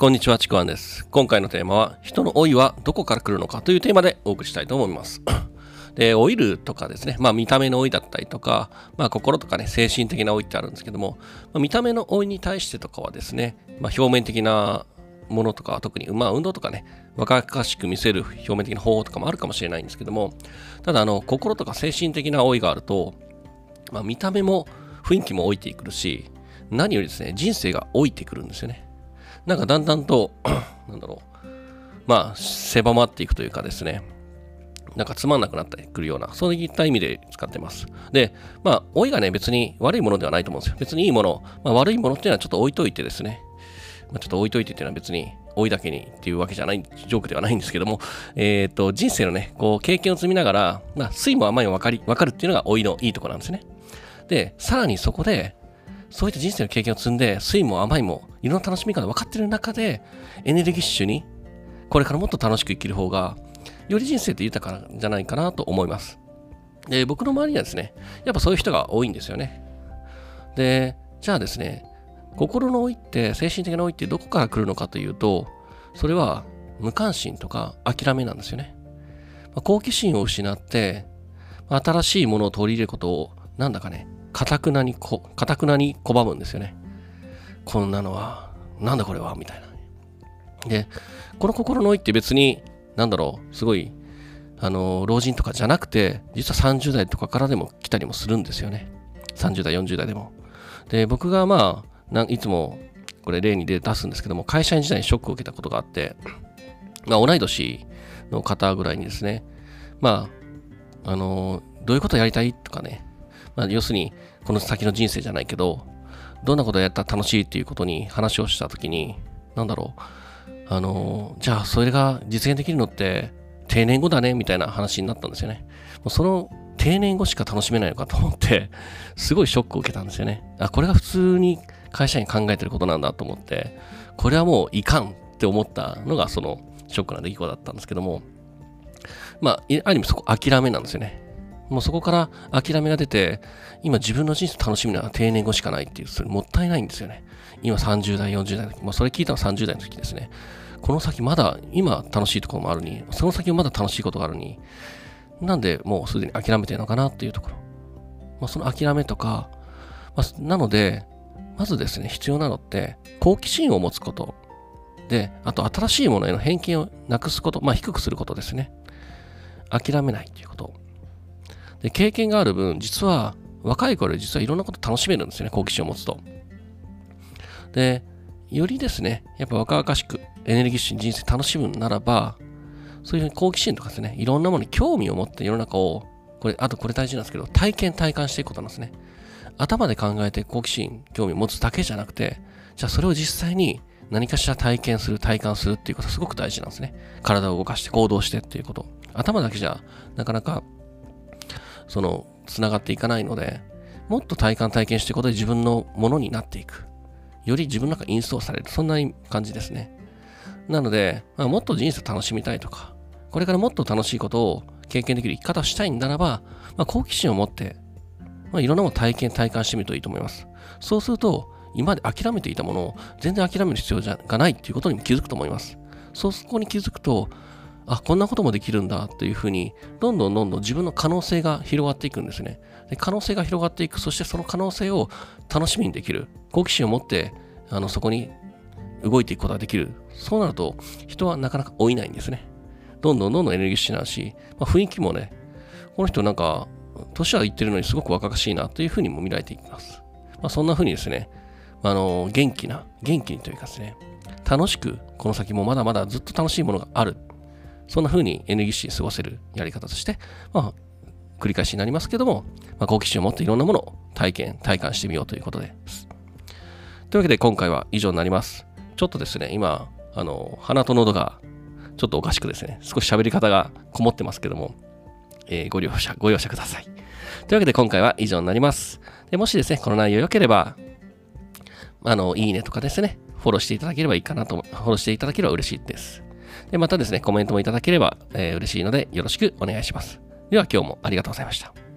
こんにちは、ちくわんです。今回のテーマは、人の老いはどこから来るのかというテーマでお送りしたいと思います。で、老いるとかですね、まあ見た目の老いだったりとか、まあ心とかね、精神的な老いってあるんですけども、まあ、見た目の老いに対してとかはですね、まあ表面的なものとか、特に、まあ運動とかね、若々しく見せる表面的な方法とかもあるかもしれないんですけども、ただあの、心とか精神的な老いがあると、まあ見た目も雰囲気も老いてくるし、何よりですね、人生が老いてくるんですよね。なんかだんだんと、なんだろう、まあ、狭まっていくというかですね、なんかつまんなくなってくるような、そういった意味で使ってます。で、まあ、老いがね、別に悪いものではないと思うんですよ。別にいいもの、まあ、悪いものっていうのはちょっと置いといてですね、まあ、ちょっと置いといてっていうのは別に老いだけにっていうわけじゃない、ジョークではないんですけども、えっ、と、人生のね、こう、経験を積みながら、まあ、酸いも甘いも分かり、分かるっていうのが老いのいいところなんですね。で、さらにそこで、そういった人生の経験を積んで、酸いも甘いも、いろんな楽しみ方分かってる中で、エネルギッシュに、これからもっと楽しく生きる方が、より人生って豊かじゃないかなと思います。で、僕の周りにはですね、やっぱそういう人が多いんですよね。で、じゃあですね、心の老いって、精神的な老いってどこから来るのかというと、それは無関心とか諦めなんですよね。まあ好奇心を失って、新しいものを取り入れることを、なんだかね、かたくなにこ、かたくなに拒むんですよね。こんなのは、なんだこれはみたいな。で、この心の老いって別に、なんだろう、すごい、あの、老人とかじゃなくて、実は30代とかからでも来たりもするんですよね。30代、40代でも。で、僕がまあ、なんいつも、これ例に出すんですけども、会社員時代にショックを受けたことがあって、まあ、同い年の方ぐらいにですね、まあ、あの、どういうことやりたいとかね、まあ、要するに、この先の人生じゃないけど、どんなことをやったら楽しいっていうことに話をしたときに、なんだろう、あの、じゃあそれが実現できるのって定年後だねみたいな話になったんですよね。もうその定年後しか楽しめないのかと思って、すごいショックを受けたんですよね。あ、これが普通に会社員考えてることなんだと思って、これはもういかんって思ったのがそのショックな出来事だったんですけども、まあ、ある意味そこ諦めなんですよね。もうそこから諦めが出て、今自分の人生楽しみなのは定年後しかないっていう、それもったいないんですよね。今30代、40代の時、もうそれ聞いたのは30代の時ですね。この先まだ、今楽しいところもあるに、その先もまだ楽しいことがあるに、なんでもうすでに諦めてるのかなっていうところ。まあ、その諦めとか、まあ、なので、まずですね、必要なのって、好奇心を持つこと。で、あと新しいものへの偏見をなくすこと、まあ低くすることですね。諦めないっていうこと。で、経験がある分、実は若い頃実はいろんなこと楽しめるんですよね、好奇心を持つと。で、よりですね、やっぱ若々しくエネルギッシュに人生楽しむならば、そういう好奇心とかですね、いろんなものに興味を持って世の中を、これ、あとこれ大事なんですけど、体験体感していくことなんですね。頭で考えて好奇心、興味を持つだけじゃなくて、じゃあそれを実際に何かしら体験する、体感するっていうことはすごく大事なんですね。体を動かして行動してっていうこと。頭だけじゃなかなかその、つながっていかないので、もっと体感体験していくことで自分のものになっていく。より自分の中にインストールされる。そんな感じですね。なので、まあ、もっと人生楽しみたいとか、これからもっと楽しいことを経験できる生き方をしたいんならば、まあ、好奇心を持って、まあ、いろんなもの体験、体感してみるといいと思います。そうすると、今まで諦めていたものを全然諦める必要がないっていうことにも気づくと思います。そう、そこに気づくと、あ、こんなこともできるんだというふうに、どんどんどんどん自分の可能性が広がっていくんですね。で可能性が広がっていく、そしてその可能性を楽しみにできる。好奇心を持って、あの、そこに動いていくことができる。そうなると、人はなかなか老いないんですね。どんどんどんどんエネルギッシュなし、まあ、雰囲気もね、この人なんか、年はいってるのにすごく若々しいなというふうにも見られていきます。まあ、そんなふうにですね、あの、元気な、元気にというかですね、楽しく、この先もまだまだずっと楽しいものがある。そんな風にエネルギッシュに過ごせるやり方として、まあ、繰り返しになりますけども、まあ、好奇心を持っていろんなものを体験、体感してみようということです。というわけで今回は以上になります。ちょっとですね、今、あの、鼻と喉がちょっとおかしくですね、少し喋り方がこもってますけども、えーご了承、ご容赦ください。というわけで今回は以上になります。でもしですね、この内容良ければ、あの、いいねとかですね、フォローしていただければいいかなと、フォローしていただければ嬉しいです。で、またですね、コメントもいただければ、えー嬉しいのでよろしくお願いします。では今日もありがとうございました。